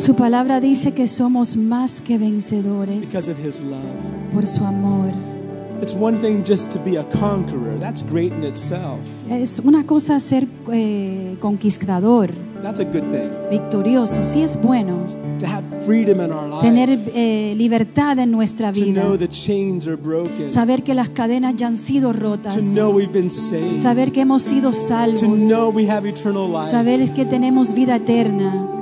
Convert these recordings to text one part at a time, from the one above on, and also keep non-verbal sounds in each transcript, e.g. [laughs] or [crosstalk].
Su palabra dice que somos más que vencedores because of His love. por su amor. It's one thing just to be a conqueror. That's great in itself. Es una cosa ser eh, conquistador, That's a good thing. victorioso, sí es bueno. To have freedom in our life. Tener eh, libertad en nuestra to vida. know the chains are broken. Saber que las cadenas ya han sido rotas. to know we've been saved. Saber que hemos sido to salvos. know we have eternal life. Saber que tenemos vida eterna.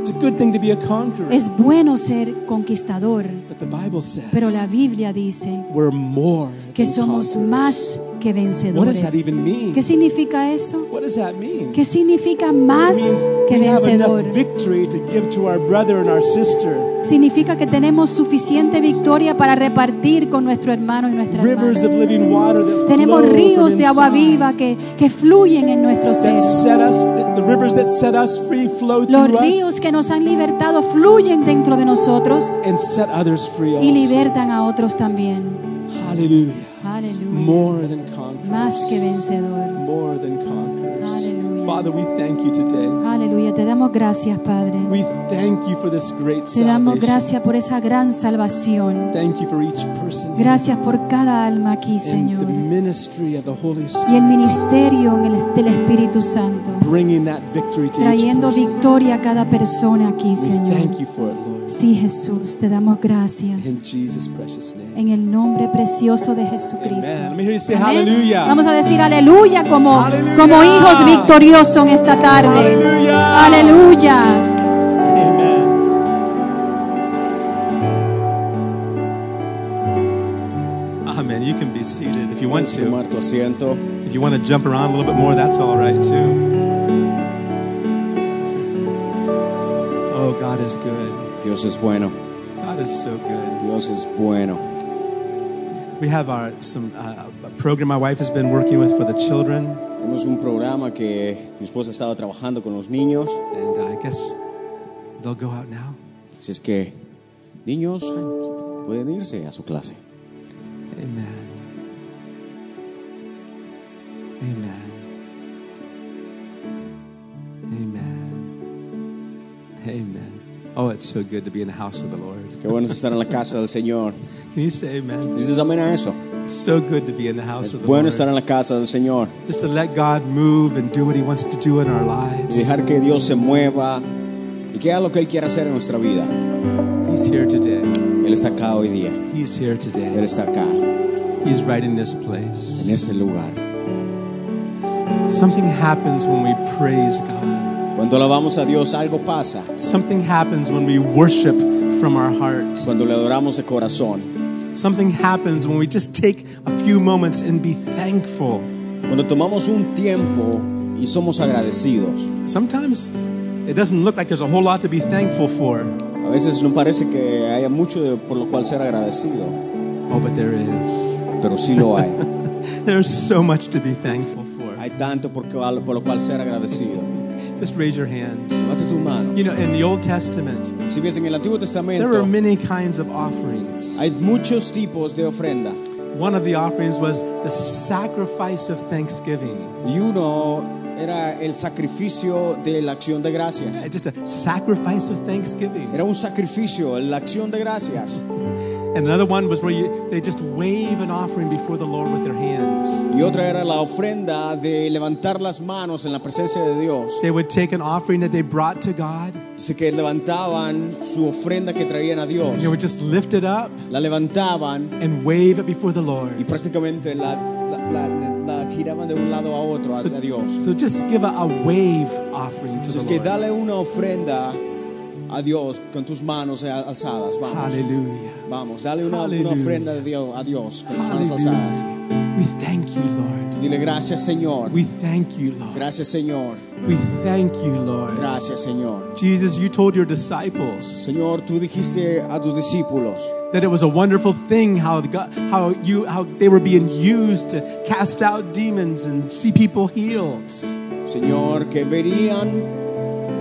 It's a good thing to be a conqueror. Es bueno ser conquistador, but the Bible says pero la Biblia dice we're more que somos más que vencedores. ¿Qué significa eso? ¿Qué significa más que vencedor? Significa que tenemos suficiente victoria para repartir con nuestro hermano y nuestra hermana. Tenemos ríos de agua viva que, que fluyen en nuestro ser. Los ríos que nos han libertado fluyen dentro de nosotros y libertan a otros también. Aleluya. Hallelujah. More than conquerors. Más que vencedor. More than conquerors. Hallelujah. Father, we thank you today. Aleluya. Te damos gracias, Padre. We thank you for this great Te damos salvation. gracias por esa gran salvación. Thank you for each person Gracias por cada alma aquí, and Señor. the ministry of the Holy Y el Spirit, ministerio en el- del Espíritu Santo. bringing that victory to each Trayendo person. victoria a cada persona aquí, We Señor. thank you for it. Sí, Jesús, te damos gracias. In Jesus' precious name. En el nombre precioso de Amen. Jesucristo. Let me hear you say Amén. hallelujah. Vamos a decir aleluya como, Aleluya. como hijos victoriosos en esta tarde. Aleluya. Aleluya. Amen. Amen. You can be seated if you want Puedes to. tomar tu asiento. If you want to jump around a little bit more, that's all right too. Oh, God is good. Dios es bueno. God is so good. Dios es bueno. We have our some uh, a program my wife has been working with for the children, Tenemos un programa que mi esposa estaba trabajando con los niños. and uh, I guess they'll go out now. Así es que, niños, pueden irse a su clase. Amen. Oh, it's so good to be in the house of the Lord. Qué bueno es estar en la casa del Señor. Can you say amen? ¿Dices amén a eso? It's so good to be in the house of the bueno Lord. estar en la casa del Señor Just to let God move and do what He wants to do in our y lives. dejar que Dios se mueva y que haga lo que Él quiera hacer en nuestra vida. He's here today. Él está acá hoy día. He's here today. Él está acá, He's right in this place. en este lugar. Something happens when we praise God. Cuando alabamos a Dios, algo pasa. Something happens when we worship from our heart. Cuando le adoramos de corazón. Something happens when we just take a few moments and be thankful. Cuando tomamos un tiempo y somos agradecidos. Sometimes it doesn't look like there's a whole lot to be thankful for. A veces no parece que haya mucho de- por lo cual ser agradecido, Oh, but there is. pero sí lo hay. [laughs] There's so much to be thankful for. Hay tanto por, por lo cual ser agradecido. Just raise your hands. Levante tus manos. You know, in the Old Testament, Si ves en el Antiguo there Testamento, were many kinds of offerings. hay muchos tipos de ofrenda. One of the offerings was the sacrifice of thanksgiving. Y uno era el sacrificio de la acción de gracias. Just a sacrifice of thanksgiving. Era un sacrificio, la acción de gracias. And another one was where you, they just wave an offering before the Lord with their hands. Y otra era la ofrenda de levantar las manos en la presencia de Dios. They would take an offering that they brought to God, Dice que levantaban su ofrenda que traían a Dios. and they would just lift it up La levantaban and wave it before the Lord. y prácticamente la, la- la- la giraban de un lado a otro hacia Dios. So just give a, a wave offering to Entonces the que Lord. dale una ofrenda a Dios con tus manos eh, alzadas. Vamos, Hallelujah. vamos, dale una, una ofrenda de Dios, a Dios con tus manos alzadas. We thank you, Lord. Dile gracias Señor, We thank you, Lord. gracias Señor, We thank you, Lord. gracias Señor. Jesus, you told your disciples Señor, tú dijiste a tus discípulos that it was a wonderful thing how God, how you how they were being used to cast out demons and see people healed. Señor, que verían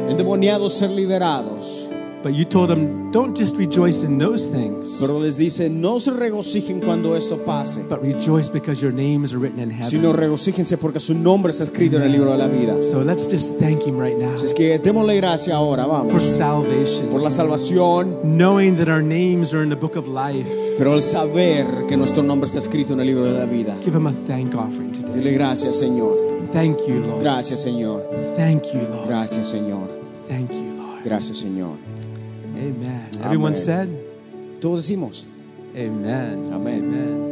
endemoniados ser liberados But you told them, don't just rejoice in those things, Pero les dice, no se regocijen cuando esto pase, but rejoice because your names are written in heaven. sino regocíjense porque su nombre está escrito en el libro de la vida. So let's just thank Him right now Así es que démosle gracia ahora, for vamos, por salvation, la salvación, knowing that our names are in the book of life. pero el saber que nuestro nombre está escrito en el libro de la vida. Give Him a thank offering today. Dile gracias, Señor. Thank you, Lord. Gracias, Señor. Thank you, Lord. Gracias, Señor. Thank you, Lord. Gracias, Señor. Amen. Everyone Amen. said, Todos decimos, Amen. Amén. Amen.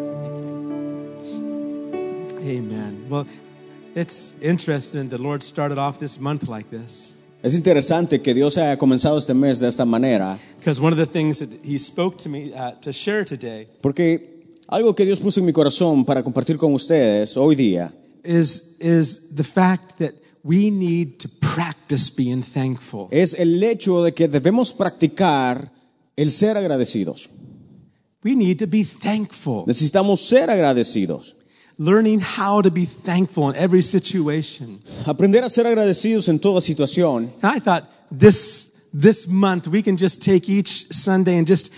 Thank you. Amen. Well, it's interesting the Lord started off this month like this Es interesante que Dios haya comenzado este mes de esta manera, because one of the things that He spoke to me uh, to share today porque algo que Dios puso en mi corazón para compartir con ustedes hoy día is is the fact that we need to practice being thankful. es el hecho de que debemos practicar el ser agradecidos. We need to be thankful. Necesitamos ser agradecidos. Learning how to be thankful in every situation. Aprender a ser agradecidos en toda situación. And I thought this this month we can just take each Sunday and just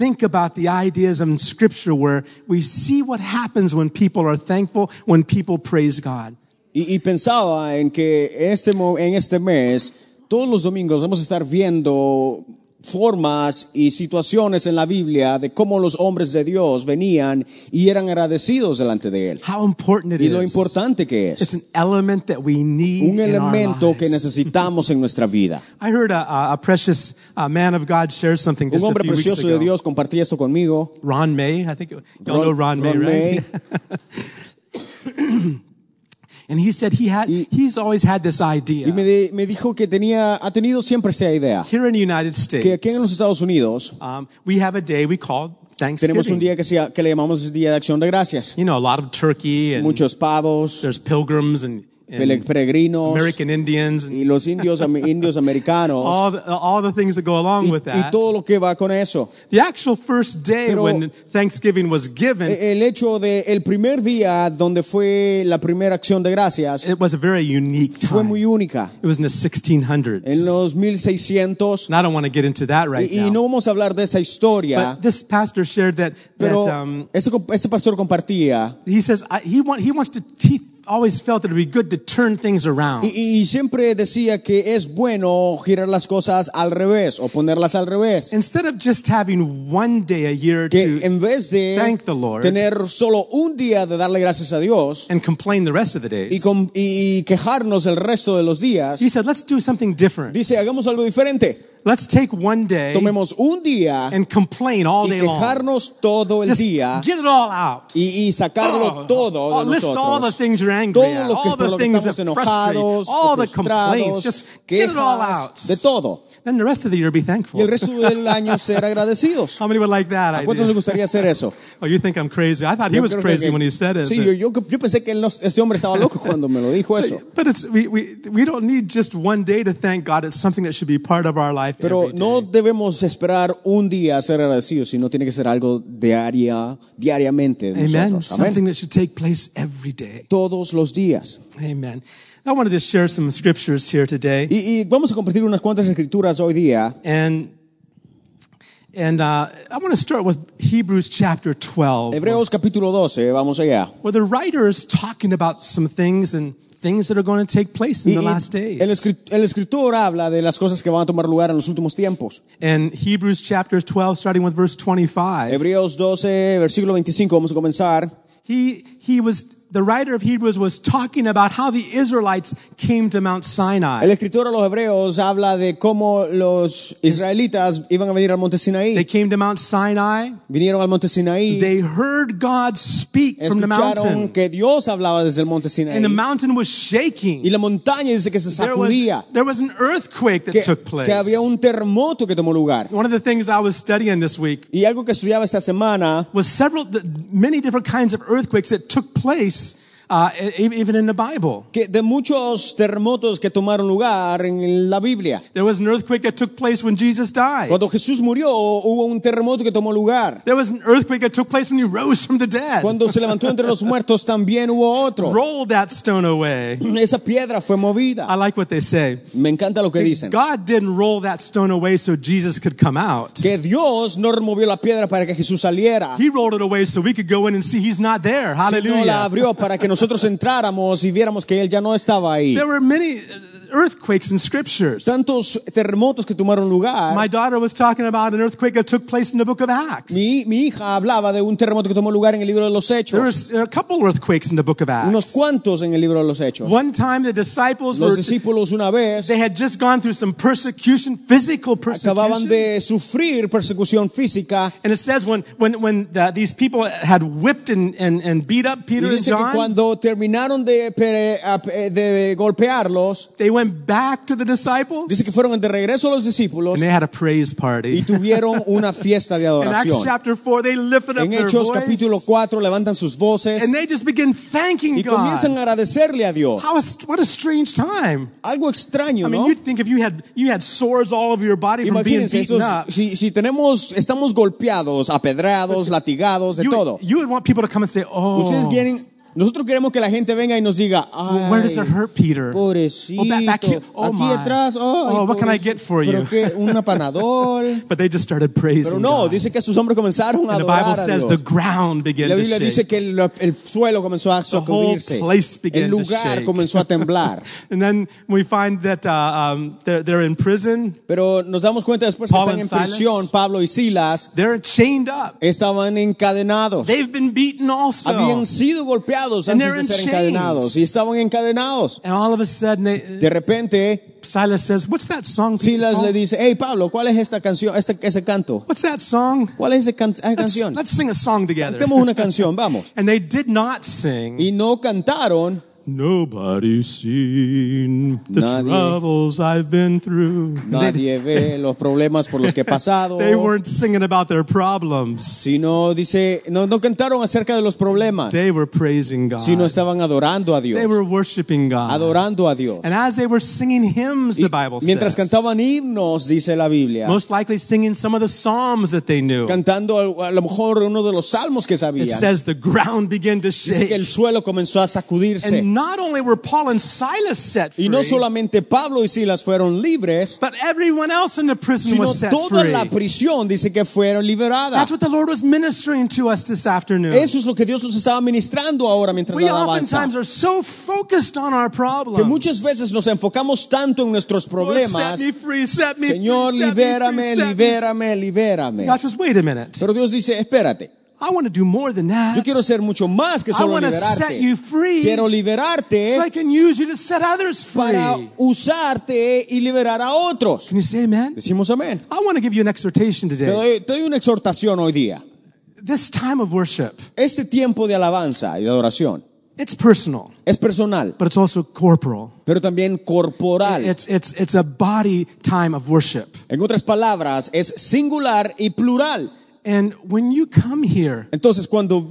think about the ideas in Scripture where we see what happens when people are thankful, when people praise God. Y, y pensaba en que este, en este mes, todos los domingos vamos a estar viendo formas y situaciones en la Biblia de cómo los hombres de Dios venían y eran agradecidos delante de Él. How important it Y lo is. importante que It's es. an element that we need Un elemento que necesitamos en nuestra vida. [laughs] I heard a, a- a precious uh, man of God share something Un a hombre weeks precioso ago. de Dios compartía esto conmigo. Ron May, I think it- y'all Ron- know Ron, May, right? [laughs] and he said he had Y- he's always had this idea Y me, di- me dijo que tenía, ha tenido siempre esa idea. here in the United States. Que aquí en los Estados Unidos Um, we have a day we call Thanksgiving. tenemos un día que, se- que le llamamos Día de Acción de Gracias. you know, a lot of turkey and Muchos pavos, there's pilgrims and, and peregrinos American Indians and y los indios, [laughs] indios americanos all the, all the things that go along y, with y that. todo lo que va con eso. The actual first day Pero- when Thanksgiving was given, El hecho de el primer día donde fue la primera acción de gracias it was a very unique fue time. muy única. It was in the 1600s. En los 1600 and I don't want to get into that right y, y now. no vamos a hablar de esa historia, But this pastor shared that, pero that um, ese, ese pastor compartía he says I, he, want, he wants to, he always felt that it would be good to turn things around. y, y siempre decía que es bueno girar las cosas al revés o ponerlas al revés. Instead of just having one day a year Que to en vez de thank the Lord tener solo un día de darle gracias a Dios and complain the rest of the days, y, con- y quejarnos el resto de los días, he said, let's do something different. dice, hagamos algo diferente. Let's take one day Tomemos un día and complain all y day long. todo el Just día get it all out. y, y sacarlo Oh, todo oh, de list all the things you're angry Todo at, lo que, all por the lo que things that estamos enojados, all the complaints. Just get it all out. de todo. Then the rest of the year be Y thankful. el resto del [laughs] año ser agradecidos. How many would like that ¿A cuántos les gustaría hacer eso? [laughs] Oh, you think I'm crazy? I thought he was crazy que- when he said it. Sí, but- yo, yo, yo pensé que este hombre estaba loco cuando me lo dijo eso. [laughs] But it's we, we we don't need just one day to thank God. It's something that should be part of our life Pero no debemos esperar un día a ser agradecidos, sino tiene que ser algo diaria, diariamente Amen. nosotros. Something that should take place every day. Todos los días. Amen. I wanted to share some scriptures here today, Y, y vamos a compartir unas cuantas escrituras hoy día. and and uh, I want to start with Hebrews chapter 12, Hebreos capítulo 12, vamos allá. where the writer is talking about some things and things that are going to take place in Y- the last days. el, escri- el escritor habla de las cosas que van a tomar lugar en los últimos tiempos. And Hebrews chapter 12, starting with verse 25. Hebreos 12, versículo 25, vamos a comenzar. He, he was, the writer of Hebrews was talking about how the Israelites came to Mount Sinai. El escritor a los Hebreos habla de cómo los israelitas iban a venir al monte Sinaí. They came to Mount Sinai. Vinieron al monte Sinaí, They heard God speak from the escucharon mountain. que Dios hablaba desde el monte Sinaí. And the mountain was shaking. Y la montaña dice que se There was, sacudía, there was an earthquake that que, took place. que había un terremoto que tomó lugar. One of the things I was studying this week Y algo que estudiaba esta semana was several, the, many different kinds of earthquakes that took place grace uh, even in the Bible. que de muchos terremotos que tomaron lugar en la Biblia. There was an earthquake that took place when Jesus died. Cuando Jesús murió, hubo un terremoto que tomó lugar. There was an earthquake that took place when he rose from the dead. Cuando se levantó entre los [laughs] muertos, también hubo otro. Rolled that stone away. [clears throat] Esa piedra fue I movida. like what they say. Me encanta lo que dicen. God didn't roll that stone away so Jesus could come out. Que Dios no removió la piedra para que Jesús saliera. He rolled it away so we could go in and see he's not there. Sino la Hallelujah. abrió para que [laughs] nosotros entráramos y viéramos que Él ya no estaba ahí. There were many earthquakes in scriptures. Tantos terremotos que tomaron lugar. My daughter was talking about an earthquake that took place in the book of Acts. Mi, mi hija hablaba de un terremoto que tomó lugar en el libro de los There Hechos. was there were a couple earthquakes in the book of Unos Acts. cuantos en el libro de los Hechos. One time the disciples were Los discípulos una vez they had just gone through some persecution, physical acababan persecution. de sufrir persecución física And it says when when when the, these people had whipped and, and, and beat up y Peter and dice que John, cuando terminaron de, eh, de golpearlos, they went back to the disciples dice que fueron de regreso a los discípulos and they had a praise y party. tuvieron [laughs] una fiesta de In Acts adoración. chapter 4, they lifted up En their Hechos voice capítulo 4 levantan sus voces and they just begin thanking y comienzan God. a agradecerle a Dios. How a, what a strange time. Algo extraño, I mean, ¿no? you'd think if you had you had sores all over your body from being Imagínense, beaten estos- up, si, si tenemos, estamos golpeados, apedrados, latigados, de you, todo. you would want people to come and say, "Oh, Ustedes quieren, nosotros queremos que la gente venga y nos diga, well, where does it "Ay, hurt, Peter? Pobrecito. Oh, back, back here. Oh, Aquí my. atrás. ay, Oh, what can I get for you? Pero que un apanadol. [laughs] But they just started praising Pero no, God. dice que sus hombres comenzaron a And the Bible adorar a says Dios. the ground began La to Biblia dice shake. que el, el suelo comenzó a sacudirse. place began El to lugar shake. comenzó a temblar. [laughs] And then we find that uh, um, they're, they're in prison. Pero nos damos cuenta después que Paul están and en Silas. prisión, Pablo y Silas They're chained up. estaban encadenados. They've been beaten also. Habían sido golpeados And antes they're de ser in encadenados chains. y estaban encadenados. And all of a sudden, they, De repente, Silas says, "What's that song?" Silas Paul? le dice, hey Pablo, ¿cuál es esta canción, este, ese canto? What's that song? ¿Cuál es esa can- esa Let's, canción? let's sing a song together. Cantemos una canción, vamos. [laughs] And they did not sing. Y no cantaron, Nobody's seen the Nadie- troubles I've been through. Nadie ve [laughs] los problemas por los que he pasado. they weren't singing about their problems. Sino dice, no, no cantaron acerca de los problemas, They were praising God. sino estaban adorando a Dios. They were worshiping God. Adorando a Dios. And as they were singing hymns, Y the Bible mientras says, cantaban himnos, dice la Biblia, most likely singing some of the psalms that they knew. cantando a, lo mejor uno de los salmos que It says the ground began to dice que shake. el suelo comenzó a sacudirse. And not only were Paul and Silas set free, Y no solamente Pablo y Silas fueron libres, but everyone else in the prison sino was set toda free. la prisión dice que fueron liberadas. That's what the Lord was ministering to us this afternoon. Eso es lo que Dios nos estaba ministrando ahora mientras We la alabanza. are so focused on our problems. Que muchas veces nos enfocamos tanto en nuestros problemas. free, Señor, free, libérame, free, set me- libérame, libérame. God says, wait a minute. Pero Dios dice, espérate, I want to do more than that. yo quiero ser mucho más que I solo want to set you liberarte. free Quiero liberarte so I can use you to set others free. para usarte y liberar a otros. Can you say amen? Decimos amén. I want to give you an exhortation Te today. doy, te doy una exhortación hoy día. This time of worship, Este tiempo de alabanza y de adoración it's personal, es personal, but it's also corporal. pero también corporal. It's, it's, it's a body time of worship. En otras palabras, es singular y plural. And when you come here Entonces, cuando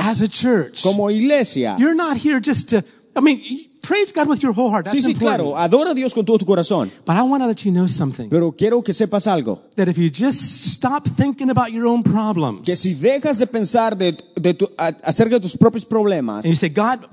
as a church, como iglesia, you're not here just to, I mean, praise God with your whole heart. That's sí, sí, important. claro, adora a Dios con todo tu corazón. But I want to let you know something. Pero quiero que sepas algo, That if you just stop thinking about your own problems que si dejas de pensar de, de tu- a- acerca de tus propios problemas and you say, God,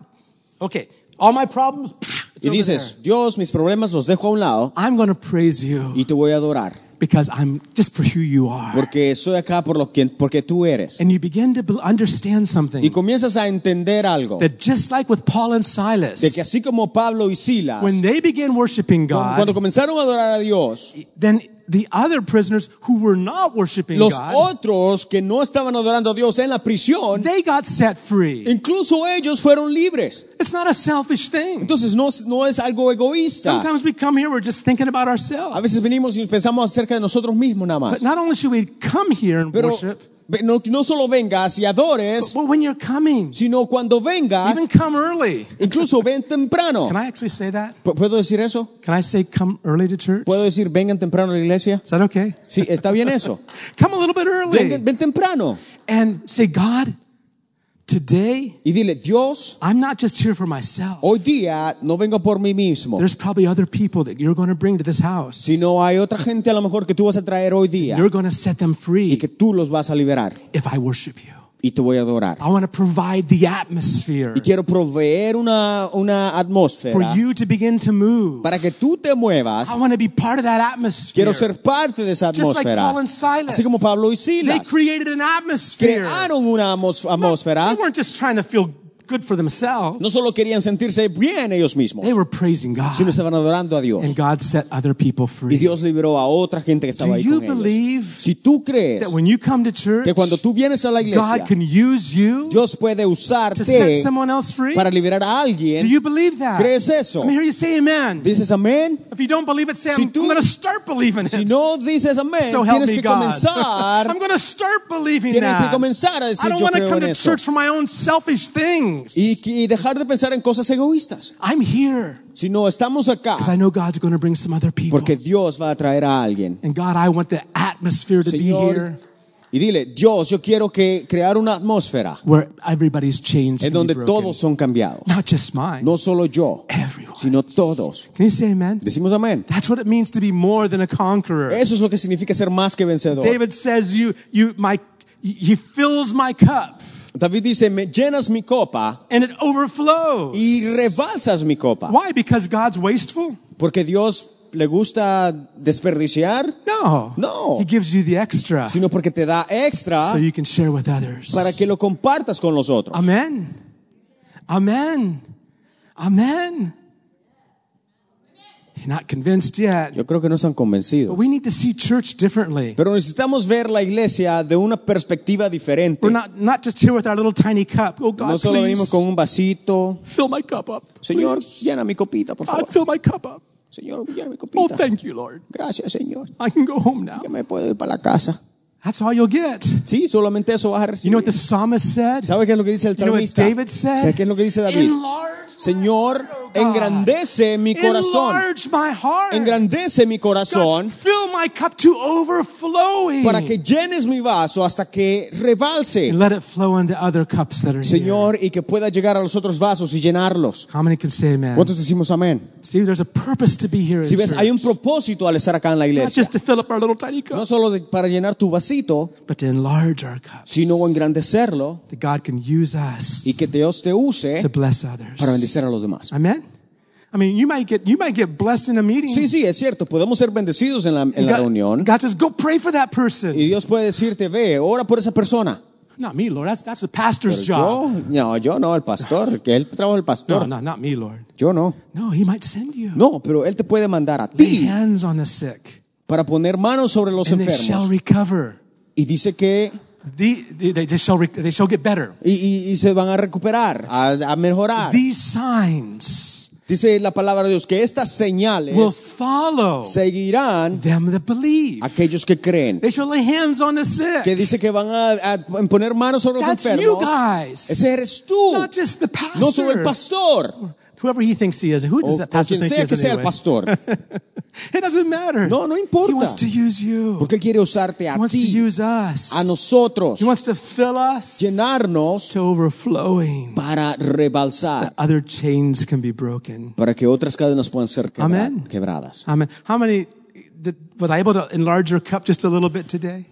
okay, all my problems, it's y dices, Dios, mis problemas los dejo a un lado. I'm going to praise you y te voy a adorar, because I'm just for who you are. porque estoy acá por lo que, porque tú eres. And you begin to understand Y comienzas a entender algo, that just like with Paul and Silas, de que así como Pablo y Silas, when they began worshiping cuando cuando comenzaron a adorar a Dios, then the other prisoners who were not worshiping los God, otros que no estaban adorando a Dios en la prisión, they got set free. incluso ellos fueron libres. It's not a selfish thing. Entonces no, no es algo egoísta. Sometimes we come here, we're just thinking about ourselves. A veces venimos y pensamos acerca de nosotros mismos nada más. But not only should we come here and Pero worship, no, no solo vengas y adores, but when you're coming, sino cuando vengas, even come early. incluso ven temprano. Can I actually say that? ¿Pu- ¿Puedo decir eso? Can I say come early to church? ¿Puedo decir vengan temprano a la iglesia? Is that okay? Sí, está bien eso. [laughs] Come a little bit Ven, early ven temprano and say, God, Today, Y dile, Dios, I'm not just here for myself. hoy día no vengo por mí mismo, There's probably other people that you're going to bring to this house. sino hay otra gente a lo mejor que tú vas a traer hoy día You're going to set them y free que tú los vas a liberar if I worship you. Y te voy a adorar. I want to provide the atmosphere Y quiero proveer una, una for atmósfera you to begin to move. para que tú te muevas. I want to be part of that atmosphere. Quiero ser parte de esa Just like atmósfera. Paul and Silas. Así como Pablo y They Silas created an atmosphere. crearon una atmos- atmósfera. They weren't just trying to feel good for themselves. No solo querían sentirse bien ellos mismos, They were praising God. sino estaban adorando a Dios. And God set other people free. Y. Dios liberó a otra gente que estaba Do ahí you con ellos. believe Si tú crees that when you come to church, que cuando tú vienes a la iglesia, God can use you Dios puede usarte to set someone else free? para liberar a alguien. Do you believe that? ¿crees eso? Let me hear you say amen. dices amén. If you don't believe it, say, Si I'm, tú- I'm going to start believing Si it. no dices amén, So help tienes me que God. comenzar. [laughs] I'm going to start believing that. Tienes que comenzar a I decir I don't want to come to church for my own selfish things. Y, y dejar de pensar en cosas egoístas. I'm here Si no, estamos acá because I know God's going to bring some other people. porque Dios va a traer a alguien. And God, I want the atmosphere to be Señor, here y dile, Dios, yo quiero que crear una atmósfera where everybody's chains en be donde todos son cambiados. Not just mine, No solo yo, everyone. sino todos. Can you say amen? Decimos amén. That's what it means to be more than a conqueror. Eso es lo que significa ser más que vencedor. David says, "You, you, my, he fills my cup, David dice, me llenas mi copa and it overflows." y rebalsas mi copa. Why? Because God's wasteful? Porque Dios le gusta desperdiciar, No. No. He gives you the extra sino porque te da extra so you can share with others. para que lo compartas con los otros. Amen. Amen. Amen. Not convinced yet. Yo creo que no están But convencidos. we need to see church differently. Pero necesitamos ver la iglesia de una perspectiva diferente. We're not, not just here with our little tiny cup. Oh God, No solo please venimos con un vasito. fill my cup up. Señor, please. llena mi copita, por God, favor. fill my cup up. Señor, llena mi Oh, copita. thank you, Lord. Gracias, Señor. I can go home now. Ya me puedo ir para la casa. That's all you'll get. Sí, solamente eso vas a You recibir. know what the psalmist said? ¿Sabe qué es lo que dice el You know what salmista? David said? ¿Sabe qué es lo que dice David? Enlarge my Señor, heart, oh engrandece mi corazón. Enlarge my heart. Engrandece mi corazón my cup to overflowing. para que llenes mi vaso hasta que rebalse. and let it flow into other cups that are here. Señor, y que pueda llegar a los otros vasos y llenarlos. How many can say amen? ¿Cuántos decimos amén? See, there's a purpose to be here in Si ves, church. hay un propósito al estar acá en la Not iglesia. just to fill up our little tiny cup, No solo de- para llenar tu vasito, but to enlarge our cups. sino engrandecerlo That God can use us y que Dios te use to bless others. para bendecir a los demás. Amen. I mean, you might get you might get blessed in a meeting. Sí, sí, es cierto, podemos ser bendecidos en la, en la God, reunión God says, "Go pray for that person." y Dios puede decirte, ve, ora por esa persona. Not me, Lord. That's that's the pastor's Pero job. yo, no, yo no, el pastor, que él trabaja el No, pastor. no, not me, Lord. Yo no. No, He might send you. No, pero él te puede mandar a Lay ti hands on the sick, para poner manos sobre los and they shall enfermos. recover. Y dice que The, they, they shall they shall get better. y, y- y se van a recuperar, a, a mejorar. These signs Dice la palabra de Dios que estas will señales follow seguirán them that believe. aquellos que creen. They shall lay hands on the sick. Que dice que van a, a poner manos sobre los That's you enfermos. guys. Ese eres tú, Not just the pastor. no solo el pastor. Whoever he thinks he is. Who does that pastor quien think he sea is sea el anyway? pastor. [laughs] It doesn't matter. No, no He importa. wants to use you. Porque Él quiere usarte He a wants to ti, use us. a nosotros, He wants to fill us llenarnos to overflowing. para rebalsar, Other chains can be broken. para que otras cadenas puedan ser quebra- Amén. quebradas. Amen. How many did, was I able to enlarge your cup just a little bit today?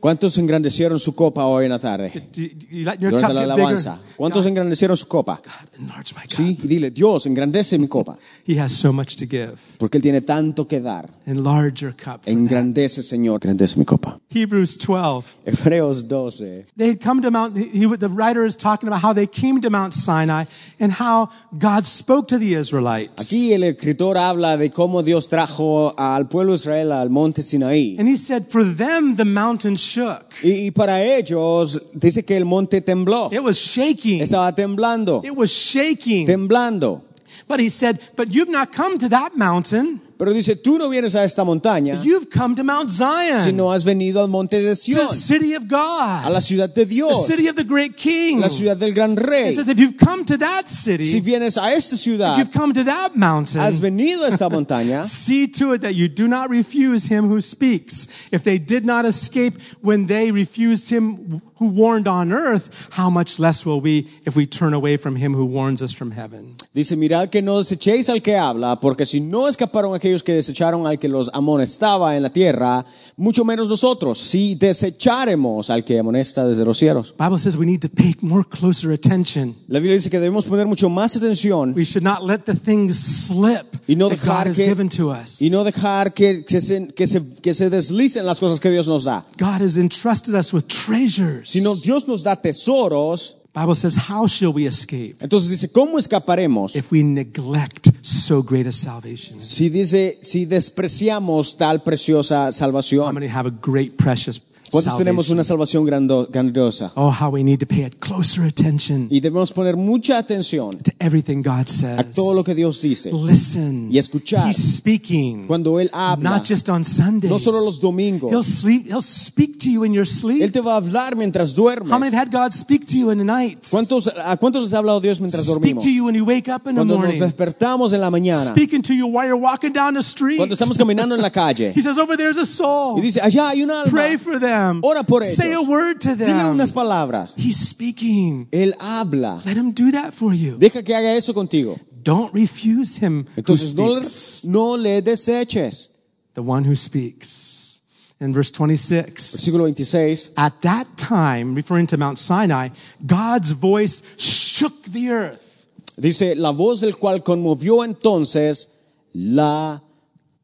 ¿Cuántos engrandecieron su copa hoy en la tarde? Do you, you let your Durante la alabanza. ¿Cuántos God, engrandecieron su copa? God, enlarge my cup. Sí, y dile, Dios, engrandece mi copa, He has so much to give. porque Él tiene tanto que dar. Enlarge your cup. for that. Engrandece, Señor, engrandece mi copa. Hebrews 12. Hebreos 12. They had come to Mount, he, the writer is talking about how they came to Mount Sinai and how God spoke to the Israelites. Aquí el escritor habla de cómo Dios trajo al pueblo Israel al monte Sinaí. And he said, for them, the mountain shook. Y, y para ellos dice que el monte tembló. It was shaking. Estaba temblando, It was shaking. temblando. But he said, but you've not come to that mountain. Pero dice, tú no vienes a esta montaña, You've come to Mount Zion, sino has venido al monte de to the city of a God, la ciudad de the Dios, city of the great king. la ciudad del gran rey. Says, if you've come to that city, Si vienes a esta if ciudad, you've come to that mountain, has venido a esta montaña, [laughs] See to it that you do not refuse him who speaks. If they did not escape when they refused him who warned on earth, how much less will we if we turn away from him who warns us from heaven? Dice, mirad que no desechéis al que habla, porque si no escaparon aquellos que desecharon al que los amonestaba en la tierra, mucho menos nosotros, si desecharemos al que amonesta desde los cielos. Bible says we need to pay more closer attention. La Biblia dice que debemos poner mucho más atención We should not let the things slip y no that God has que, given to us. y no dejar que, que, se, que, se, que se deslicen las cosas que Dios nos da, God has entrusted us with treasures. Sino Dios nos da tesoros. Bible says, how shall we escape Entonces dice, ¿cómo escaparemos? if we neglect so great a salvation? Si dice, si despreciamos tal preciosa How salvación, many have a great, precious ¿cuántos tenemos una salvación grando- grandiosa? Oh, how we need to pay closer attention Y debemos poner mucha atención to everything God a says. todo lo que Dios dice. Listen. Y escuchar. He's speaking. Cuando Él habla, Not just on Sundays. no solo los domingos, He'll sleep. He'll speak to you in your Él sleep. te va a hablar mientras duermes. How many have had God speak to you in the night? ¿Cuántos, ¿A cuántos les ha hablado Dios mientras Speak dormimos? to you when you wake up in the Cuando nos morning. despertamos en la mañana, Speaking to you while you're walking down the street. cuando estamos caminando en la calle, [laughs] He says, over there's a soul. y dice, allá hay un alma, Pray for them. Ora por ellos. Say a word to them. dile them. unas palabras. He's speaking. Él habla. Let him do that for you. Deja que haga eso contigo. Don't refuse him Entonces no, le- speaks. no le deseches. The one who speaks. In verse 26. Versículo 26. At that time, referring to Mount Sinai, God's voice shook the earth. Dice, la voz del cual conmovió entonces la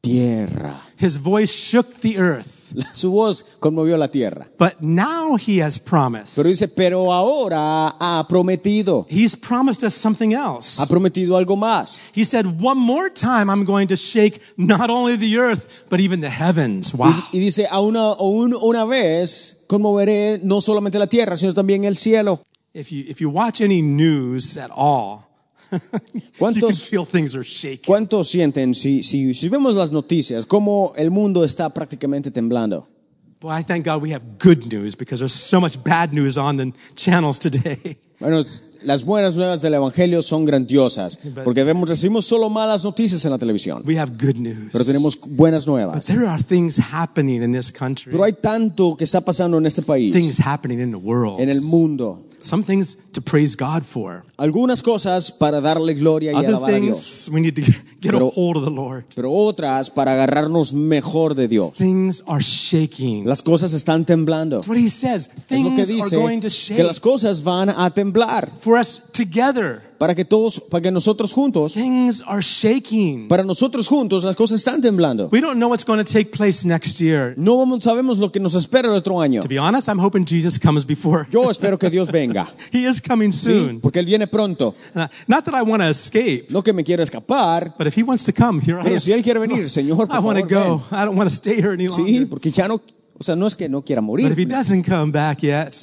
tierra. His voice shook the earth. [laughs] Su voz conmovió la tierra. But now he has promised. Pero dice, pero ahora ha prometido. He's promised us something else. Ha prometido algo más. He said, One more time, I'm going to shake not only the earth, but even the heavens. Wow. Y, y dice, a una, aún una vez conmoveré no solamente la tierra, sino también el cielo. If you, if you watch any news at all, [laughs] ¿Cuántos. ¿Cuántos sienten si, si, si vemos las noticias, cómo el mundo está prácticamente temblando? [laughs] Bueno, las buenas nuevas del Evangelio son grandiosas, porque vemos, recibimos solo malas noticias en la televisión, We have good news. pero tenemos buenas But nuevas. there are things happening in this country, Pero hay tanto que está pasando en este país, things happening in the world, en el mundo. Some things to praise God for, Algunas cosas para darle gloria y other alabar a Dios, things we need to [laughs] get a Pero- hold of the Lord. pero otras para agarrarnos mejor de Dios. Things are shaking. Las cosas están temblando. That's what he says. Es lo que Things are going dice to shake que las cosas van a temblar for us together. Para que todos, para que nosotros juntos, Things are shaking. para nosotros juntos las cosas están temblando. We don't know what's going to take place next year. No vamos- sabemos lo que nos espera el otro año. To be honest, I'm hoping Jesus comes before. Yo espero que Dios venga, [laughs] He is coming ¿sí? soon. porque él viene pronto. Uh, not that I want to escape, No que me quiera escapar, but if he wants to come, here I am. si él quiere venir, Señor, por I want to go. I don't want to stay here any ven. Sí, porque ya no, o sea, no es que no quiera But if he doesn't come back yet,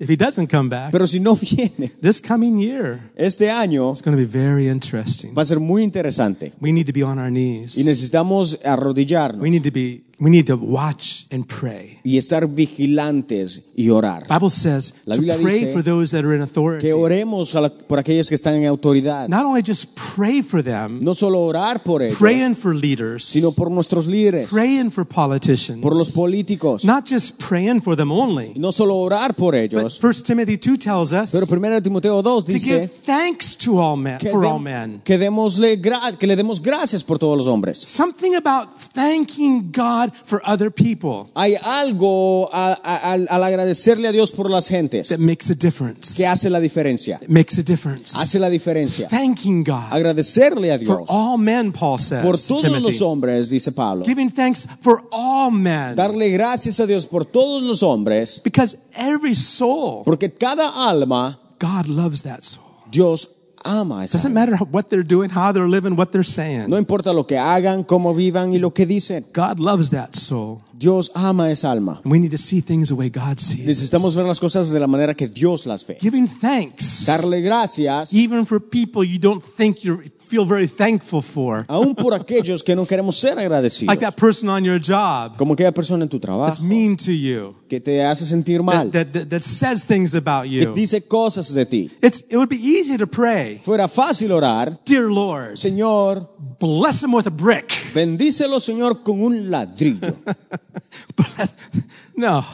if he doesn't come back, pero si no [laughs] viene this coming year este año is going to be very interesting. va a ser muy interesante We need to be on our y knees. necesitamos arrodillarnos We need to be. We need to watch and pray. y estar vigilantes y orar. Bible says La to pray dice for those that are in authority. Que oremos la- por aquellos que están en autoridad. Not only just pray for them, No solo orar por ellos, praying for leaders, sino por nuestros líderes, praying for politicians, por los políticos. not just praying for them only. Y no solo orar por But ellos, 1 Timothy 2 tells us pero 1 Timoteo 2 to give thanks to all men, que, for all men. que, démosle que le demos gracias por todos los hombres. Something about thanking God for other people Hay algo a- a- al, al agradecerle a Dios por las gentes that makes a difference. que hace la diferencia. It makes a difference. Hace la diferencia. Thanking God Agradecerle a for Dios all men, Paul says. por to todos los Timothy. hombres, dice Pablo. Giving thanks for all men. Darle gracias a Dios por todos los hombres, Because every soul, porque cada alma God loves that soul. Dios ama a esa Doesn't matter what they're doing, how they're living, what they're saying. No importa lo que hagan, cómo vivan y lo que dicen. God loves that soul. Dios ama esa alma. We need to see things the way God sees. Necesitamos ver las cosas de la manera que Dios las ve. Giving thanks, Darle gracias even for people you don't think you feel very thankful for. aún por aquellos que no queremos ser agradecidos. Like that person on your job Como aquella persona en tu that's trabajo mean to you, que te hace sentir mal, that, that, that, says things about que you. dice cosas de ti. It's, it would be easy to pray, Fuera fácil orar, Dear Lord, Señor, bless him with a brick. bendícelo, Señor, con un ladrillo. [laughs] [laughs] no.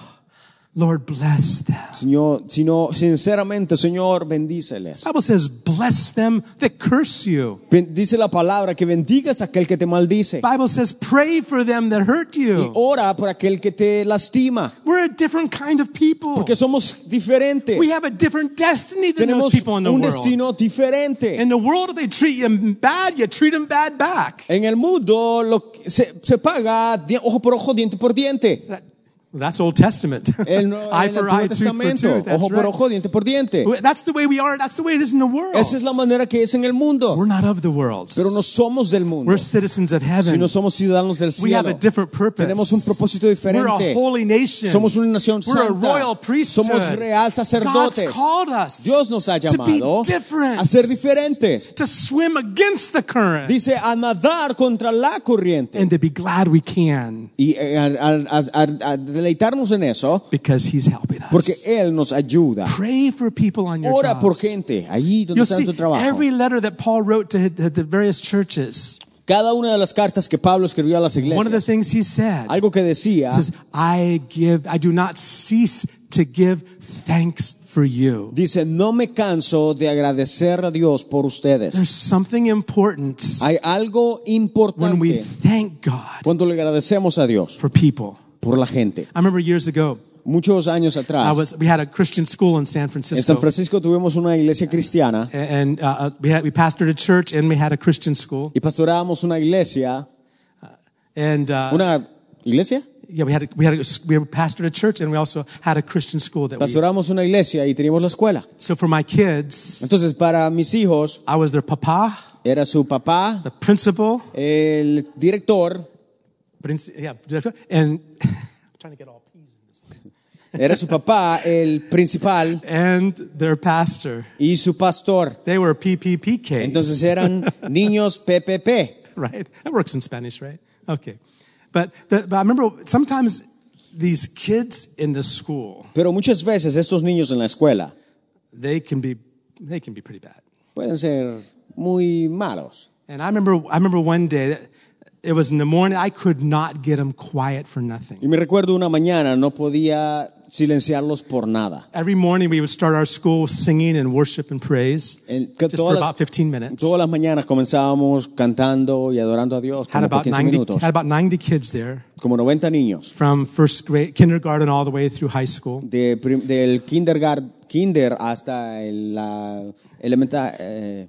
Lord, bless them. Señor, sino sinceramente, Señor, bendíceles. Bible says, bless them that curse you. Dice la palabra que bendigas a aquel que te maldice. Bible says, pray for them that hurt Y you. ora por aquel que te lastima. We're a different kind of people. Porque somos diferentes. We have a different destiny than Tenemos those people in the un world. destino diferente. In the world, they treat you bad, you treat them bad back. En el mundo lo, se, se paga ojo por ojo, diente por diente. That- that's Old Testament. El, [laughs] eye for eye, tooth for Testamento, tooth. That's ojo por ojo, diente por diente. That's the way we are. That's the way it is in the world. Esa es la manera que es en el mundo. We're not of the world. Pero no somos del mundo, We're citizens of heaven. somos ciudadanos del We have cielo. a different purpose. Tenemos un propósito We're a diferente. holy nation. Somos una nación We're a santa. royal priesthood. Somos real God's sacerdotes. called us Dios nos ha to llamado be different, a ser diferentes. to swim against the current, Dice a nadar contra la corriente. and to be glad we can Y eh, a, a- a- a deleitarnos en eso because He's helping us. porque Él nos ayuda. Pray for people on your Ora jobs. por gente, allí donde You'll está see tu trabajo. every letter that Paul wrote to, to the various churches. Cada una de las cartas que Pablo escribió a las One of the iglesias, things he said algo que decía, says, "I give, I do not cease to give thanks for you." dice, no me canso de agradecer a Dios por ustedes. There's something important Hay algo when we importante thank God cuando le agradecemos a Dios for people. Por la gente. I remember years ago, Muchos años I atrás, was we had a Christian school in San Francisco. en San Francisco, tuvimos una iglesia cristiana and uh, uh, we had we pastored a church and we had a Christian school, y pastorábamos una iglesia, and uh, una iglesia, yeah, we had a, we had a, we pastored a church and we also had a Christian school that we. una iglesia y teníamos la escuela. So for my kids, Entonces, para mis hijos, I was their papa, era su papá, the principal, el director, princ- yeah, director, and [laughs] I'm trying to get all P's in this one, era su papá, el principal and their pastor. y su pastor. They were PPPKs. Entonces eran [laughs] niños PPP. right? That works in Spanish, right? Okay. But, but, but I remember sometimes these kids in the school, Pero muchas veces estos niños en la escuela they can be, they can be pretty bad. pueden ser muy malos. And I remember, I remember one day, that it was in the morning, I could not get them quiet for nothing. Y me recuerdo una mañana, no podía silenciarlos por nada. Every morning we would start our school singing and worship and praise, En- just for todas, about 15 minutes. todas las mañanas comenzábamos cantando y adorando a Dios Had como por about, 15 90, minutos, had about 90 kids there como 90 niños, from first grade, kindergarten all the way through high school. de, del kindergarten, kinder hasta la elementa- eh,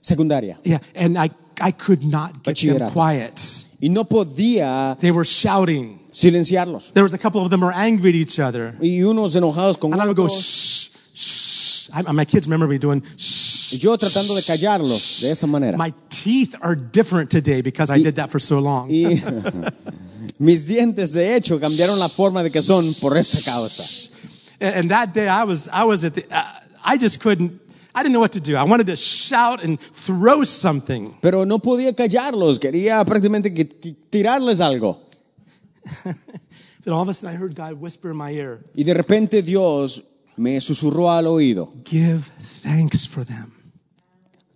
secundaria. Yeah, and I, I could not get them quiet. Y no podía They were shouting. silenciarlos. There was a couple of them were angry at each other. Y unos enojados con And I would go, shh, shh. I, my kids remember me doing, shh. Y yo tratando de callarlos de esta manera. My teeth are different today because I did that for so long. Y [laughs] [laughs] mis dientes, de hecho, cambiaron la forma de que son por esa causa. And, and that day I was, I was at the, uh, I just couldn't, I didn't know what to do. I wanted to shout and throw something. Pero no podía callarlos, quería prácticamente que- que tirarles algo. [laughs] Then all of a sudden I heard God whisper in my ear, Y de repente Dios me susurró al oído give thanks for them.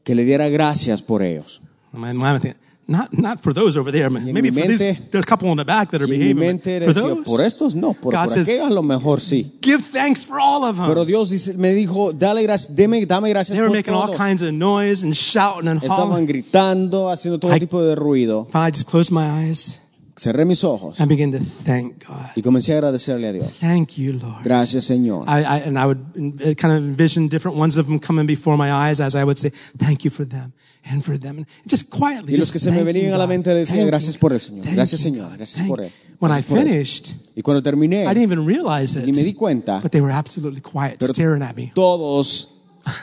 que le diera gracias por ellos. And my thinking, not, not for those over there. Maybe mi for these, mente- there's a couple in the back that are Y en mi behaving. mente For those, por estos no, por, God por says- aquellos a lo mejor sí. give thanks for all of them. Pero Dios dice- me dijo, dale gracias, deme, dame gracias They were por making all todos. kinds of noise and shouting and Estaban hollering. gritando, haciendo todo I- tipo de ruido. I just closed my eyes Cerré mis ojos and began to thank God. y comencé a agradecerle a Dios. Thank you, Lord. Gracias, Señor. I, I, and I would uh, kind of envision different ones of them coming before my eyes as I would say, thank you for them and for them. And just quietly. Y los que se me venían a la mente decía, Thank gracias por el Señor, gracias, Señor, gracias por él. When I Gracias por ello. finished, Y cuando terminé, I didn't even realize it. ni me di cuenta, But they were absolutely quiet, staring at me. todos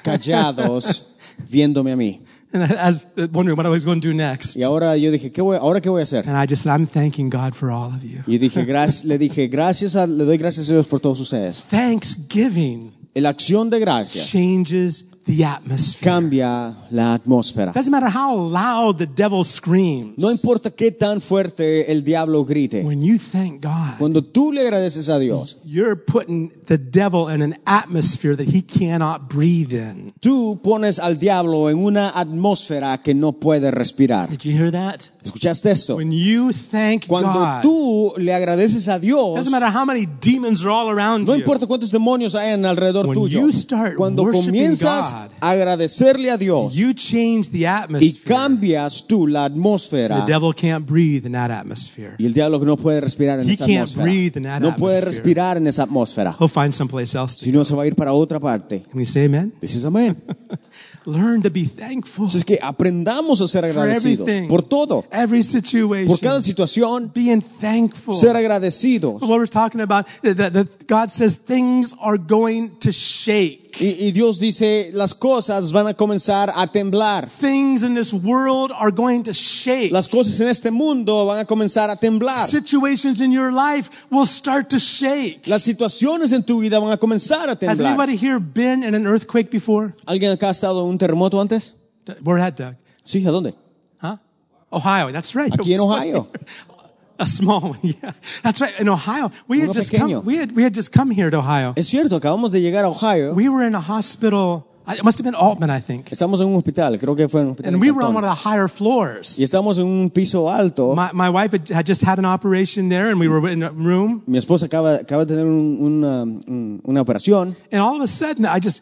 callados [laughs] viéndome a mí. And as wondering what I was going to do next. Y ahora yo dije, ¿qué voy, ¿ahora qué voy a hacer? And I just said, I'm thanking God for all of you. Y dije, gracias, le dije, gracias a- le doy gracias a Dios por todos ustedes. Thanksgiving La acción de gracias changes the atmosphere. cambia la atmósfera. Doesn't matter how loud the devil screams. No importa qué tan fuerte el diablo grite. When you thank God, Cuando tú le agradeces a Dios, you're putting the devil in an atmosphere that he cannot breathe in. tú pones al diablo en una atmósfera que no puede respirar. Did you hear that? ¿Escuchaste esto? When you thank Cuando God, tú le agradeces a Dios, doesn't matter how many demons are all around no you. importa cuántos demonios hayan alrededor When tuyo, you start cuando comienzas God, a agradecerle a Dios You change the y atmosphere. cambias tú la atmósfera, The devil can't breathe in that atmosphere. y el diablo no puede respirar en He esa can't atmósfera, breathe in that no puede respirar en esa atmósfera, He'll find someplace else to si no se va a ir para otra parte. Can we say amen? Dices amén. [laughs] Learn to be thankful Entonces que aprendamos a ser agradecidos everything. por todo, Every situation. por cada situación, Being thankful. ser agradecidos. What we're talking about, that, that God says things are going to shake. Y, y Dios dice, las cosas van a comenzar a temblar. Things in this world are going to shake. Las cosas en este mundo van a comenzar a temblar. Situations in your life will start to shake. Las situaciones en tu vida van a comenzar a temblar. Has anybody here been in an earthquake before? ¿Alguien acá ha estado en un terremoto antes? Where at, Doug? Sí, ¿a dónde? Huh? Ohio, that's right. Aquí en [laughs] Ohio. A small one, [laughs] yeah. That's right. In Ohio, we had Uno just pequeño. come. We had we had just come here to Ohio. Es cierto, acabamos de llegar a Ohio. We were in a hospital. Uh, it must have been Aultman, I think. Estamos en un hospital, creo que fue en un hospital. And en we were on Cantón. one of the higher floors. Y estamos en un piso alto. My, my wife had, had just had an operation there, and we were in a room. Mi esposa acaba, acaba de tener un- una, un- una operación And all of a sudden, I just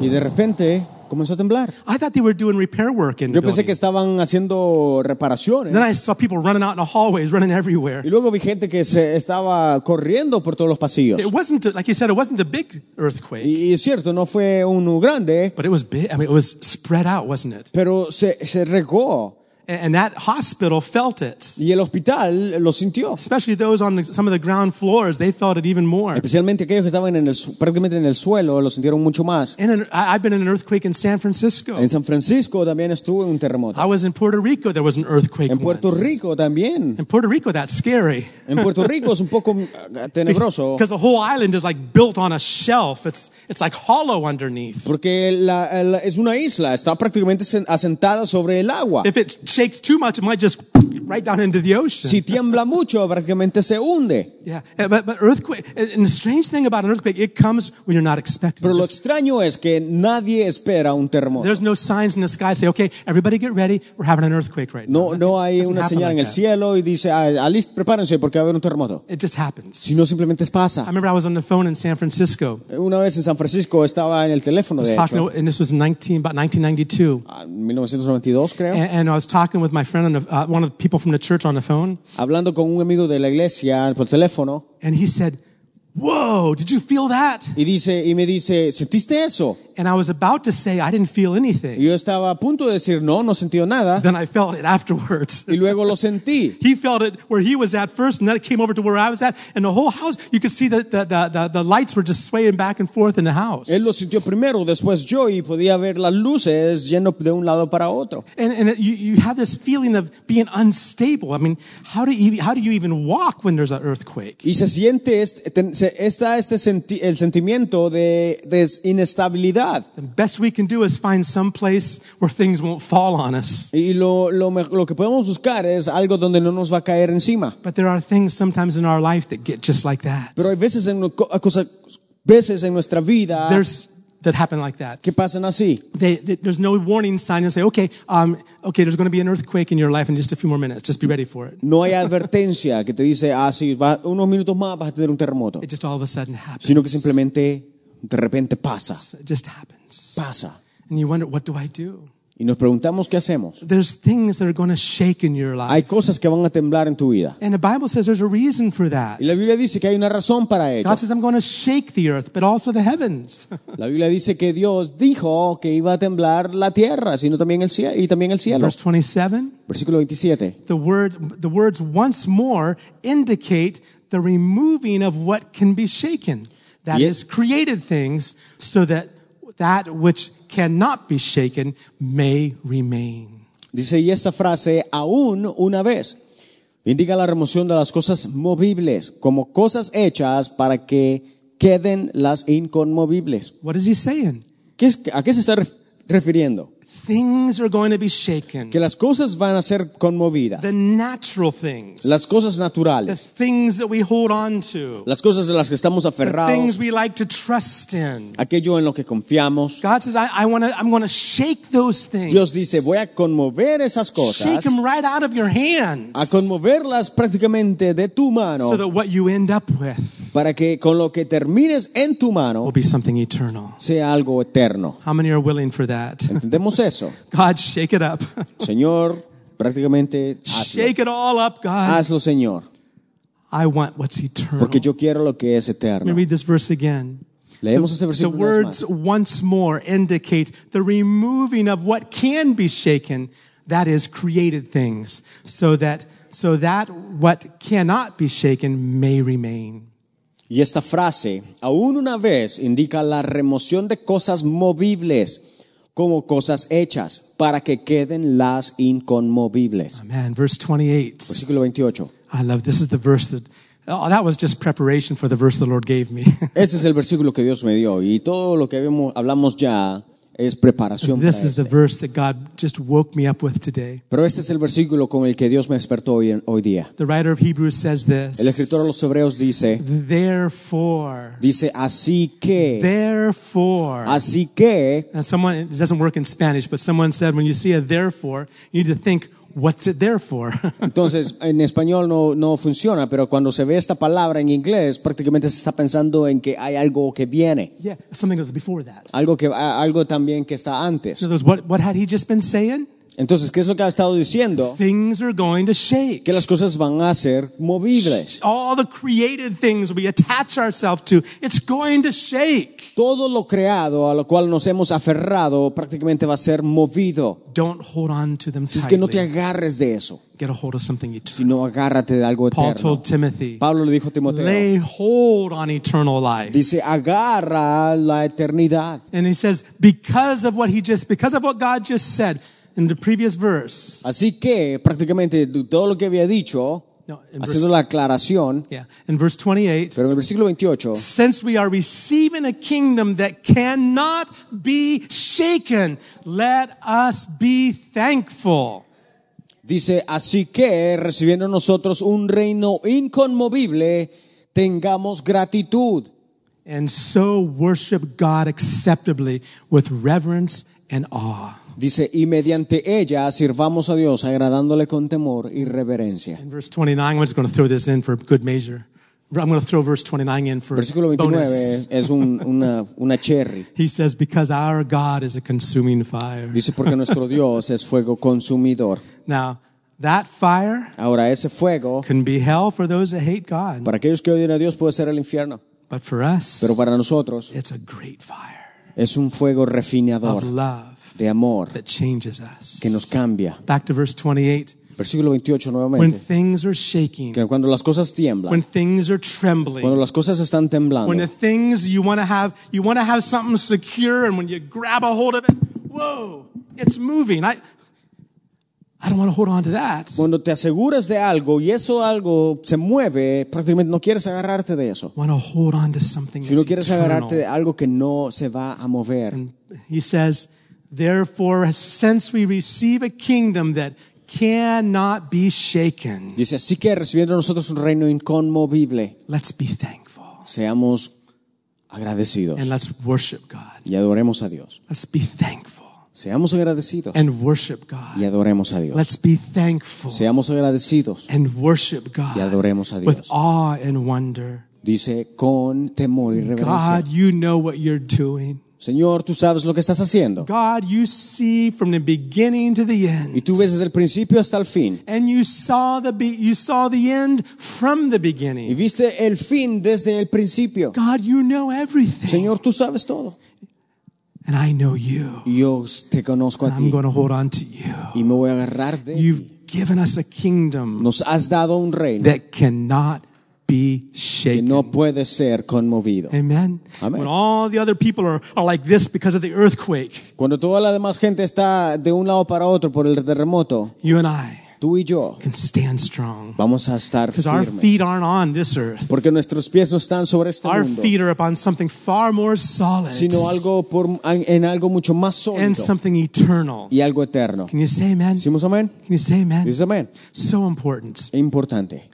y de repente comenzó a temblar. I thought they were doing repair work in the Yo pensé building. que estaban haciendo reparaciones. Then I saw people running out in the hallways, running everywhere. Y luego vi gente que se estaba corriendo por todos los pasillos. It wasn't, like you said, it wasn't a big earthquake, Y, y es cierto, no fue uno grande, but it was big. I mean, it was spread out, wasn't it? pero se, se regó And, that hospital felt it. y el hospital lo sintió. Especially those on the, some of the ground floors, they felt it even more. Especialmente aquellos que estaban en el, prácticamente en el suelo lo sintieron mucho más. And an, I've been in an earthquake in San Francisco. En San Francisco también estuvo un terremoto. I was in Puerto Rico. There was an earthquake. En Puerto once. Rico también. In Puerto Rico, that's scary. En Puerto Rico es un poco uh, tenebroso [laughs] Because the whole island is like built on a shelf. It's, it's like hollow underneath. porque la- la- es una isla, está prácticamente sen- asentada sobre el agua. If it shakes too much, it might just right down into the ocean. Si tiembla mucho, prácticamente se hunde. Yeah, Uh, but, but earthquake, and the strange thing about an earthquake, it comes when you're not expecting Pero it. lo extraño es que nadie espera un terremoto. There's no signs in the sky say, okay, everybody get ready, we're having an earthquake right No, now. no no hay una señal en like el that. cielo y dice, ah, ah, prepárense porque va a haber un terremoto. It just happens. Sino simplemente pasa. I remember I was on the phone in San Francisco. Una vez en San Francisco estaba en el teléfono, was de talking, hecho, and this was 19, about 1992. ah, 1992 creo, And, and I was talking with my friend, on the, uh, one of the people from the church on the phone, hablando con un amigo de la iglesia por teléfono and he said, Whoa, did you feel that? y dice y me dice, ¿sentiste eso? And I was about to say, I didn't feel Y anything. yo estaba a punto de decir, no, no sentí nada. Then I felt it afterwards. Y luego lo sentí. [laughs] He felt it where he was at first, and then it came over to where I was at, and the whole house, you could see that the, the, the, the lights were just swaying back and forth in the house. Él lo sintió primero, después yo, y podía ver las luces yendo de un lado para otro. And, and it, you, you have this feeling of being unstable. I mean, how do you, how do you even walk when there's an earthquake? Y se siente este, está este senti- el sentimiento de, de inestabilidad. The best we can do is find some place where things won't fall on us. Y lo, lo, lo que podemos buscar es algo donde no nos va a caer encima. But there are things sometimes in our life that get just like that. Pero hay veces en, co- cosas- veces en nuestra vida There's that happen like that. que pasan así. They, they- there's no warning sign and say, okay, um, okay, there's going to be an earthquake in your life in just a few more minutes. Just be ready for it. No hay advertencia que te dice, ah, sí, va- unos minutos más vas a tener un terremoto. It just all of a sudden happens. Sino que simplemente de repente pasa, It just happens. pasa. And you wonder, what do I do? Y nos preguntamos qué hacemos. There's things that are going to shake in your life. Hay cosas que van a temblar en tu vida. And the Bible says there's a reason for that. Y la Biblia dice que hay una razón para ello. God says, I'm going to shake the earth, but also the heavens. [laughs] La Biblia dice que Dios dijo que iba a temblar la tierra, sino también el cielo y también el cielo. Verse 27, Versículo 27. the, word, the words once more indicate the removing of what can be shaken. That is, created things so that that which cannot be shaken may remain. Dice, y esta frase, aún una vez, indica la remoción de las cosas movibles, como cosas hechas para que queden las inconmovibles. What is he saying? ¿Qué es- ¿A qué se está ref- refiriendo? Things are going to be shaken. Que las cosas van a ser conmovidas. The natural things. Las cosas the naturales. things that we hold on to. Las cosas en las que estamos The aferrados. things we like to trust in. Aquello en lo que confiamos. God says, I, I want to, I'm going to shake those things. Dios dice, voy a conmover esas Shake cosas. them right out of your hands. A conmoverlas prácticamente de tu mano. so that what you end up with Para que con lo que termines en tu mano will be something eternal. sea algo eterno. How many are willing for that? ¿Entendemos eso? God, shake it up. [laughs] Señor, prácticamente hazlo. shake it all up, God. Hazlo, Señor. I want what's eternal. Porque yo quiero lo que es Let me read this verse again. Leemos este The versículo vez words once more indicate the removing of what can be shaken, that is created things, so that so that what cannot be shaken may remain. Y esta frase, aún una vez, indica la remoción de cosas movibles como cosas hechas para que queden las inconmovibles. Amen. Verse 28. Versículo 28. I love this is the verse that oh, that was just preparation for the verse the Lord gave me. [laughs] Este es el versículo que Dios me dio y todo lo que vemos- hablamos ya es preparación para this is the este. verse that God just woke me up with today. Pero este es el versículo con el que Dios me despertó hoy, en- hoy día. The writer of Hebrews says this. El escritor de los Hebreos dice, Therefore, dice, así que, therefore. así que, Now, someone, it doesn't work in Spanish, but someone said when you see a therefore, you need to think, what's it there for? [laughs] Entonces, en español no, no funciona, pero cuando se ve esta palabra en inglés, prácticamente se está pensando en que hay algo que viene, yeah, something that was before that. algo, que, algo también que está antes. In other words, what, what had he just been saying? Entonces, ¿qué es lo que ha estado diciendo? Things are going to shake. Que las cosas van a ser movibles. All the created things we attach ourselves to, it's going to shake. Todo lo creado a lo cual nos hemos aferrado prácticamente va a ser movido. Don't hold on to them Si es que no te tightly. agarres de eso, Get a hold of something eternal. sino agárrate de algo Paul eterno. told Timothy, Pablo le dijo a Timoteo, lay hold on eternal life. dice, agarra la eternidad. And he says, because of what he just, because of what God just said in the previous verse. Así que prácticamente todo lo que había dicho, No, in haciendo verse, la aclaración, yeah, in verse 28, pero en el versículo 28, since we are receiving a kingdom that cannot be shaken, let us be thankful. dice, así que recibiendo nosotros un reino inconmovible, tengamos gratitud. And so worship God acceptably with reverence and awe. Dice, y mediante ella sirvamos a Dios agradándole con temor y reverencia. In verse 29, I'm just going to throw this in for good measure. I'm going to throw verse 29 in for Versículo 29 bonus. es un- una, una cherry. He says, because our God is a consuming fire. Dice, porque nuestro Dios es fuego consumidor. Now, that fire Ahora, ese fuego, can be hell for those that hate God, para aquellos que odian a Dios, puede ser el infierno. but for us, Pero para nosotros it's a great fire es un fuego of refinador love de amor that changes us. que nos cambia. Back to verse 28. Versículo 28 When nuevamente. things are shaking, Que cuando las cosas tiemblan, when things are cuando trembling, las cosas están temblando, when the things you want to have, you want to have something secure, and when you grab a hold of it, whoa, it's moving. I, I don't want to hold on to that. cuando te aseguras de algo y eso algo se mueve, prácticamente no quieres agarrarte de eso. Want to hold on to something Si no quieres agarrarte de eternal. algo que no se va a mover. And he says, therefore, since we receive a kingdom that cannot be shaken, Dice, así que recibiendo nosotros un reino inconmovible, let's be thankful seamos agradecidos and let's worship God. y adoremos a Dios. Let's be thankful Seamos agradecidos and worship God. y adoremos a Dios. Let's be thankful Seamos agradecidos and worship God. y adoremos a Dios. with awe and wonder. Dice, con temor y reverencia. God, you know what you're doing. Señor, tú sabes lo que estás haciendo. God, you see from the beginning to the Y end. tú ves desde el principio hasta el fin. And you saw the be- you saw the end from the Y beginning. viste el fin desde el principio. God, you know everything. Señor, tú sabes todo. And I know you. Y yo te conozco a I'm ti going to hold on to you. y me voy a agarrar de You've ti. given us a kingdom Nos has dado un reino that cannot be que shaken. no puede ser conmovido. Amen. Amen. When all the other people are, are like this because of the earthquake, Cuando toda la demás gente está de un lado para otro por el terremoto, you and I, tú y yo can stand strong. vamos a estar Because our firmes. feet aren't on this earth. Porque nuestros pies no están sobre este Our mundo, feet are upon something far more solid sino algo por, en algo mucho más and sólido something eternal. y algo eterno. Can you say amen? Can ¿Decimos amén? you say amen? Dices amén. So important. Importante.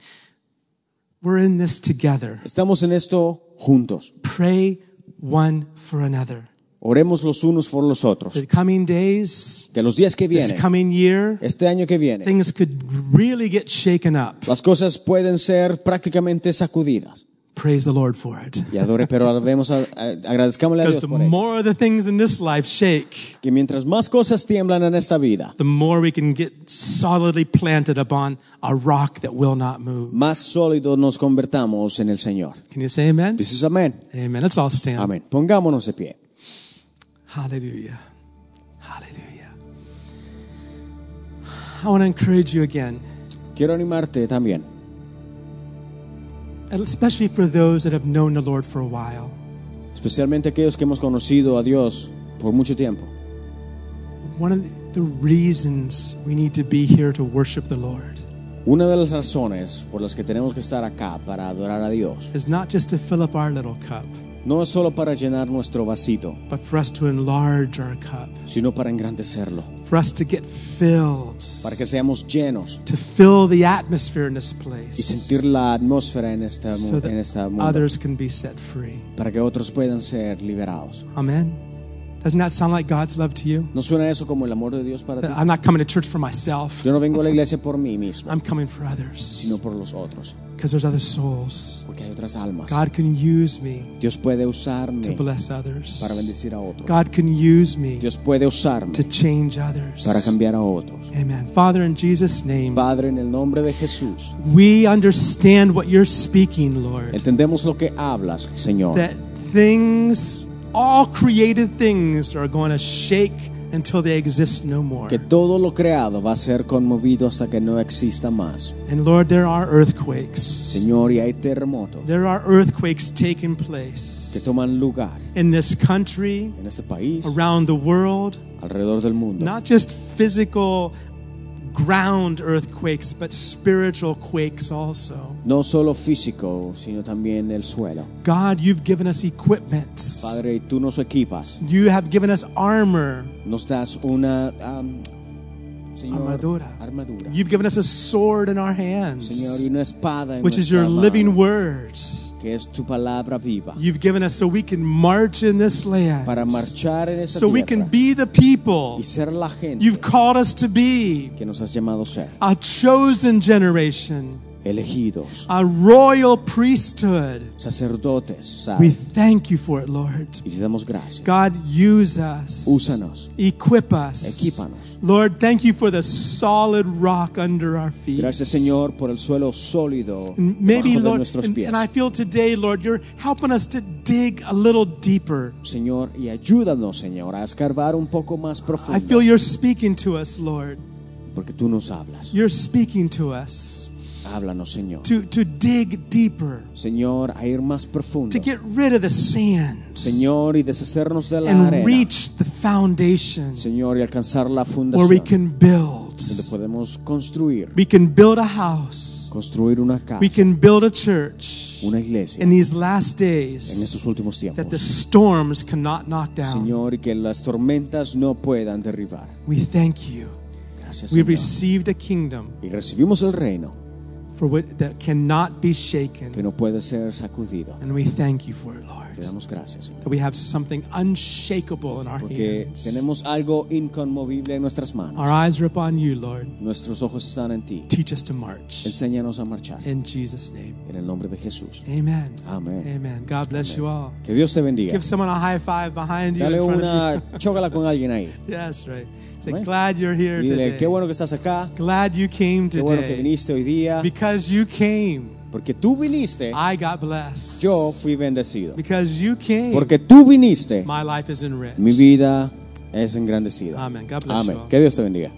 We're in this together. Estamos en esto juntos. Pray one for another. Oremos los unos por los otros. The coming days, Que los días que this vienen, coming year, este año que viene, things could really get shaken up. las cosas pueden ser prácticamente sacudidas. Praise the Lord for it. Y adore, pero debemos a- a- agradezcámosle a Because Dios the por ello. more the things in this life shake, Que mientras más cosas tiemblan en esta vida, the more we can get solidly planted upon a rock that will not move. más sólidos nos convertamos en el Señor. Can you say amen? Dices amén. Amen. Let's all stand. Amén. Pongámonos de pie. Hallelujah. Hallelujah. I want to encourage you again, Quiero animarte también, especially for those that have known the Lord for a while. especialmente aquellos que hemos conocido a Dios por mucho tiempo. One of the reasons we need to be here to worship the Lord Una de las razones por las que tenemos que estar acá para adorar a Dios is not just to fill up our little cup, no es solo para llenar nuestro vasito, but for us to enlarge our cup, sino para engrandecerlo, for us to get filled, para que seamos llenos to fill the atmosphere in this y place, sentir la atmósfera en esta, so en esta that mundo, others can be set free. para que otros puedan ser liberados. Amen. Doesn't that sound like God's love to you? ¿No suena eso como el amor de Dios para ti? I'm not coming to church for myself. Yo no vengo a la iglesia por mí mismo, I'm coming for others sino por los otros, because there's other souls. porque hay otras almas. God can use me Dios puede to usarme bless others. para bendecir a otros. God can use me Dios puede usarme to change others. para cambiar a otros. Amen. Father, in Jesus' name, Padre, en el nombre de Jesús, we understand what you're speaking, Lord. entendemos lo que hablas, Señor. That things, all created things, are going to shake until they exist no more. Que todo lo creado va a ser conmovido hasta que no exista más. And Lord, there are earthquakes. Señor, y hay terremotos There are earthquakes taking place. que toman lugar in this country, en este país, around the world. alrededor del mundo. Not just physical ground earthquakes, but spiritual quakes also. No solo físico, sino también el suelo. God, you've given us equipment. Padre, tú nos equipas, You have given us armor. nos das una am, Señor, Armadura. armadura. You've given us a sword in our hands, Señor, y una espada en which is your mano, living words. Que es tu palabra viva, You've given us so we can march in this land, para marchar en esta so we can be the people y ser la gente you've called us to be, que nos has llamado ser, a chosen generation, elegidos, a royal priesthood. sacerdotes, We thank you for it, Lord. y te damos gracias. God, use us. Úsanos. Equip us. Equípanos. Lord, thank you for the solid rock under our feet. Gracias, Señor, por el suelo sólido And maybe, de Lord, nuestros and, pies. and I feel today, Lord, you're helping us to dig a little deeper. Señor, y ayúdanos, Señor, a escarbar un poco más profundo. I feel you're speaking to us, Lord. porque tú nos hablas. You're speaking to us Háblanos, Señor. to, to dig deeper, Señor, a ir más profundo. to get rid of the sand, Señor, y deshacernos de la and arena. reach the foundation Señor, y alcanzar la where we fundación can build. donde podemos construir, We can build a house. construir una casa, We can build a church una iglesia in these last en days estos últimos that the tiempos. storms cannot knock down. Señor, y que las tormentas no puedan derribar. We thank you. Gracias, We've Señor. received a kingdom Y recibimos el reino for what that cannot be shaken. que no puede ser sacudido. And we thank you for it, Te Lord. damos gracias, Señor. That we have something unshakable in our Porque hands. tenemos algo inconmovible en nuestras manos. Our eyes are upon you, Lord. Nuestros ojos están en ti. Teach us to march. Enséñanos a marchar. In Jesus' name. En el nombre de Jesús. Amen. Amén. Amen. God bless you all. Que Dios te bendiga. Give someone a high five behind you. Dale una, chócala con alguien ahí. you. [laughs] Yes, right. Say, Amén. glad you're here Y dile, today. qué bueno que estás acá. Glad you came Qué bueno que today. viniste hoy día. Because you came, Porque tú viniste, I got blessed. yo fui bendecido. Because you came, Porque tú viniste, my life is enriched. mi vida es engrandecida. Amen. God bless you Amén. all. Que Dios te bendiga.